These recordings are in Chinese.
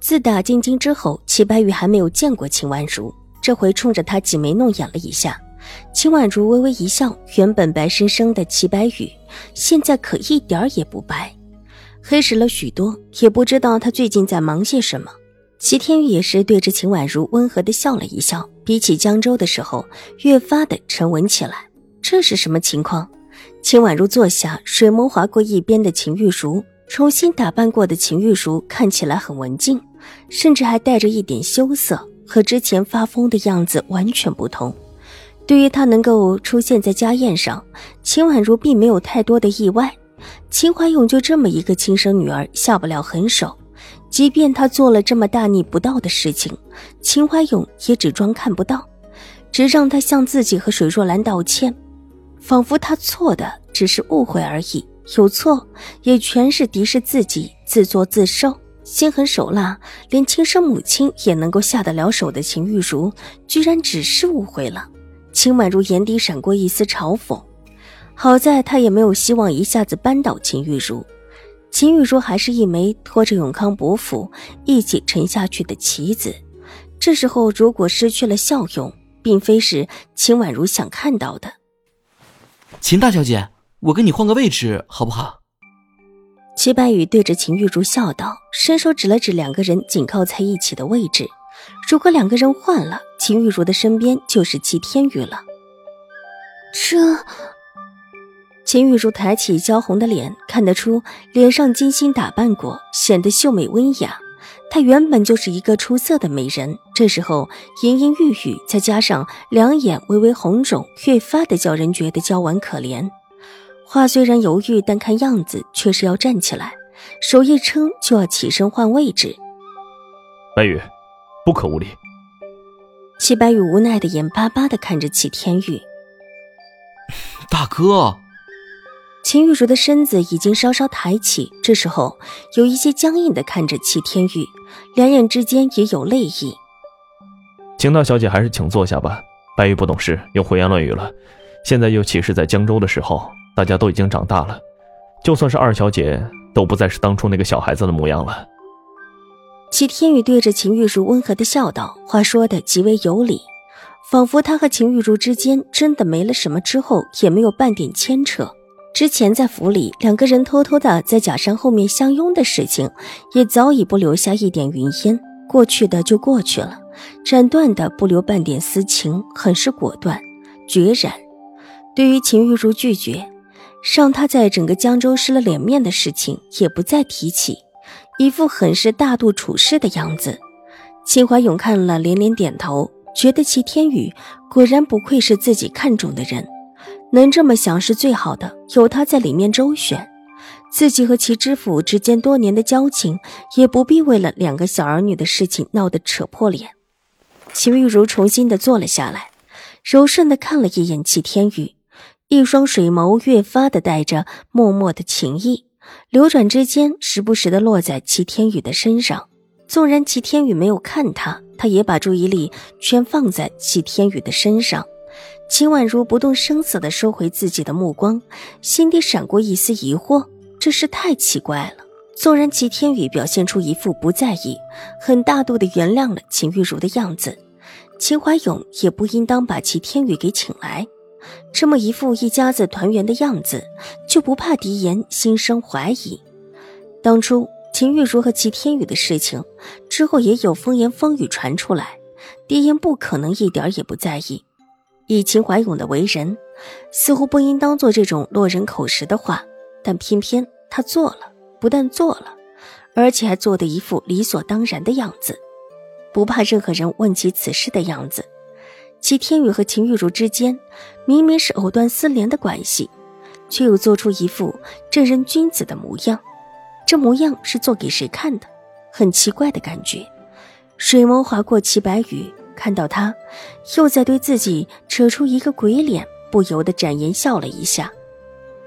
自打进京之后，齐白羽还没有见过秦婉如。这回冲着他挤眉弄眼了一下，秦婉如微微一笑。原本白生生的齐白羽，现在可一点也不白，黑实了许多。也不知道他最近在忙些什么。齐天宇也是对着秦婉如温和的笑了一笑，比起江州的时候，越发的沉稳起来。这是什么情况？秦婉如坐下，水眸划过一边的秦玉茹，重新打扮过的秦玉茹看起来很文静。甚至还带着一点羞涩，和之前发疯的样子完全不同。对于他能够出现在家宴上，秦婉如并没有太多的意外。秦怀勇就这么一个亲生女儿，下不了狠手。即便他做了这么大逆不道的事情，秦怀勇也只装看不到，只让他向自己和水若兰道歉，仿佛他错的只是误会而已，有错也全是敌视自己，自作自受。心狠手辣，连亲生母亲也能够下得了手的秦玉茹，居然只是误会了。秦婉如眼底闪过一丝嘲讽，好在她也没有希望一下子扳倒秦玉茹。秦玉茹还是一枚拖着永康伯府一起沉下去的棋子，这时候如果失去了效用，并非是秦婉如想看到的。秦大小姐，我跟你换个位置好不好？齐白羽对着秦玉茹笑道，伸手指了指两个人紧靠在一起的位置。如果两个人换了，秦玉茹的身边就是齐天宇了。这……秦玉茹抬起娇红的脸，看得出脸上精心打扮过，显得秀美温雅。她原本就是一个出色的美人，这时候盈盈玉玉，再加上两眼微微红肿，越发的叫人觉得娇婉可怜。话虽然犹豫，但看样子却是要站起来，手一撑就要起身换位置。白羽，不可无礼。齐白羽无奈的眼巴巴的看着齐天宇，大哥。秦玉茹的身子已经稍稍抬起，这时候有一些僵硬的看着齐天宇，两眼之间也有泪意。秦大小姐还是请坐下吧。白玉不懂事，又胡言乱语了，现在又岂是在江州的时候？大家都已经长大了，就算是二小姐，都不再是当初那个小孩子的模样了。齐天宇对着秦玉茹温和的笑道，话说的极为有理，仿佛他和秦玉茹之间真的没了什么，之后也没有半点牵扯。之前在府里两个人偷偷的在假山后面相拥的事情，也早已不留下一点云烟。过去的就过去了，斩断的不留半点私情，很是果断决然。对于秦玉茹拒绝。让他在整个江州失了脸面的事情也不再提起，一副很是大度处事的样子。秦怀勇看了连连点头，觉得齐天宇果然不愧是自己看中的人，能这么想是最好的，有他在里面周旋，自己和齐知府之间多年的交情也不必为了两个小儿女的事情闹得扯破脸。秦玉茹重新的坐了下来，柔顺的看了一眼齐天宇。一双水眸越发的带着默默的情意，流转之间，时不时的落在齐天宇的身上。纵然齐天宇没有看他，他也把注意力全放在齐天宇的身上。秦婉如不动声色的收回自己的目光，心底闪过一丝疑惑，这事太奇怪了。纵然齐天宇表现出一副不在意、很大度的原谅了秦玉茹的样子，秦怀勇也不应当把齐天宇给请来。这么一副一家子团圆的样子，就不怕狄言心生怀疑？当初秦玉茹和齐天宇的事情之后，也有风言风语传出来，狄言不可能一点也不在意。以秦怀勇的为人，似乎不应当做这种落人口实的话，但偏偏他做了，不但做了，而且还做得一副理所当然的样子，不怕任何人问起此事的样子。齐天宇和秦玉茹之间明明是藕断丝连的关系，却又做出一副正人君子的模样。这模样是做给谁看的？很奇怪的感觉。水眸划过齐白羽，看到他，又在对自己扯出一个鬼脸，不由得展颜笑了一下。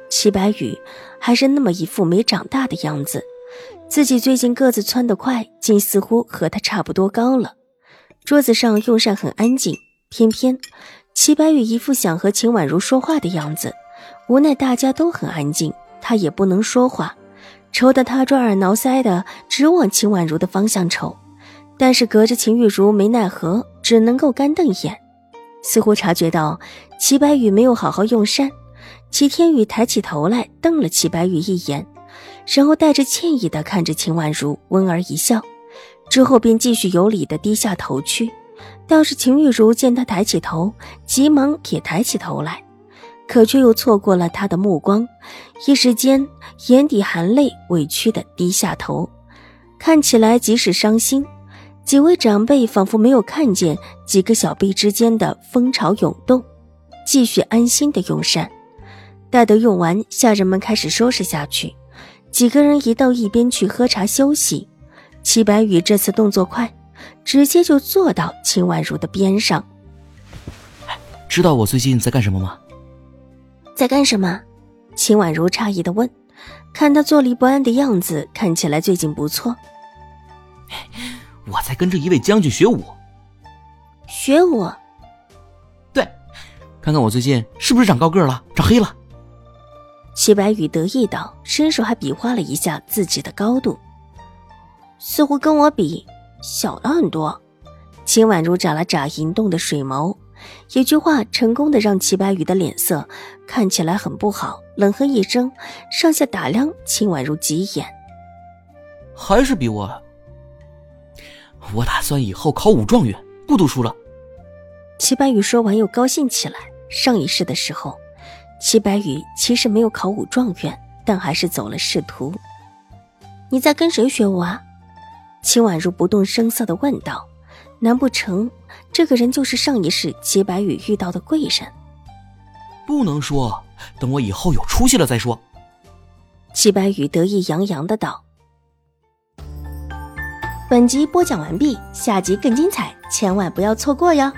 齐白羽还是那么一副没长大的样子，自己最近个子蹿得快，竟似乎和他差不多高了。桌子上用膳很安静，偏偏齐白羽一副想和秦婉如说话的样子，无奈大家都很安静，他也不能说话，愁得他抓耳挠腮的，直往秦婉如的方向瞅。但是隔着秦玉茹没奈何，只能够干瞪眼，似乎察觉到齐白羽没有好好用膳。齐天宇抬起头来瞪了齐白羽一眼，然后带着歉意的看着秦婉如，温而一笑，之后便继续有礼的低下头去。倒是秦玉茹见他抬起头，急忙也抬起头来，可却又错过了他的目光，一时间眼底含泪，委屈的低下头，看起来即使伤心。几位长辈仿佛没有看见几个小辈之间的风潮涌动，继续安心的用膳。待得用完，下人们开始收拾下去，几个人移到一边去喝茶休息。齐白羽这次动作快，直接就坐到秦婉如的边上。知道我最近在干什么吗？在干什么？秦婉如诧异的问。看他坐立不安的样子，看起来最近不错。我在跟着一位将军学武，学武。对，看看我最近是不是长高个了，长黑了。齐白羽得意道，伸手还比划了一下自己的高度，似乎跟我比小了很多。秦婉如眨了眨盈动的水眸，一句话成功的让齐白羽的脸色看起来很不好，冷哼一声，上下打量秦婉如几眼，还是比我。我打算以后考武状元，不读书了。齐白羽说完又高兴起来。上一世的时候，齐白羽其实没有考武状元，但还是走了仕途。你在跟谁学武啊？秦婉如不动声色的问道。难不成这个人就是上一世齐白羽遇到的贵人？不能说，等我以后有出息了再说。齐白羽得意洋洋的道。本集播讲完毕，下集更精彩，千万不要错过哟。